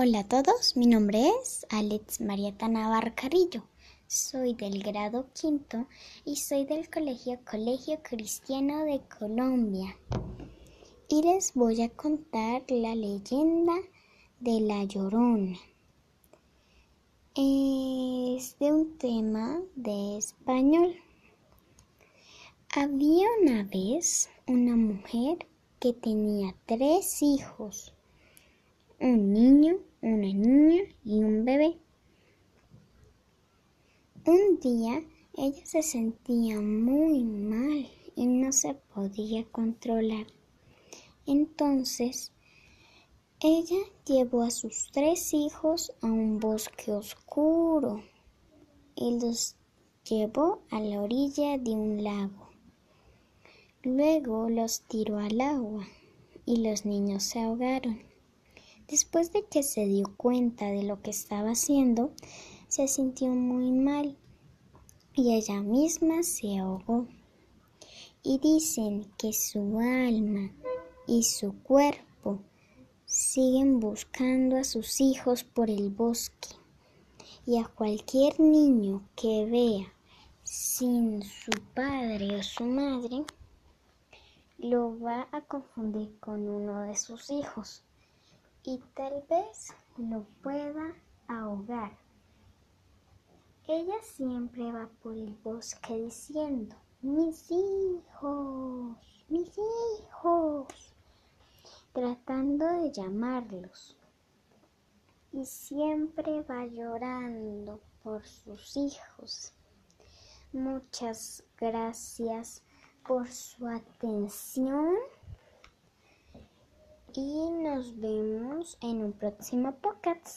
Hola a todos, mi nombre es Alex Marieta Navarro Carrillo. Soy del grado quinto y soy del colegio Colegio Cristiano de Colombia. Y les voy a contar la leyenda de la Llorona. Es de un tema de español. Había una vez una mujer que tenía tres hijos, un una niña y un bebé. Un día ella se sentía muy mal y no se podía controlar. Entonces, ella llevó a sus tres hijos a un bosque oscuro y los llevó a la orilla de un lago. Luego los tiró al agua y los niños se ahogaron. Después de que se dio cuenta de lo que estaba haciendo, se sintió muy mal y ella misma se ahogó. Y dicen que su alma y su cuerpo siguen buscando a sus hijos por el bosque y a cualquier niño que vea sin su padre o su madre lo va a confundir con uno de sus hijos y tal vez lo pueda ahogar. Ella siempre va por el bosque diciendo, mis hijos, mis hijos, tratando de llamarlos. Y siempre va llorando por sus hijos. Muchas gracias por su atención y nos vemos en un próximo podcast.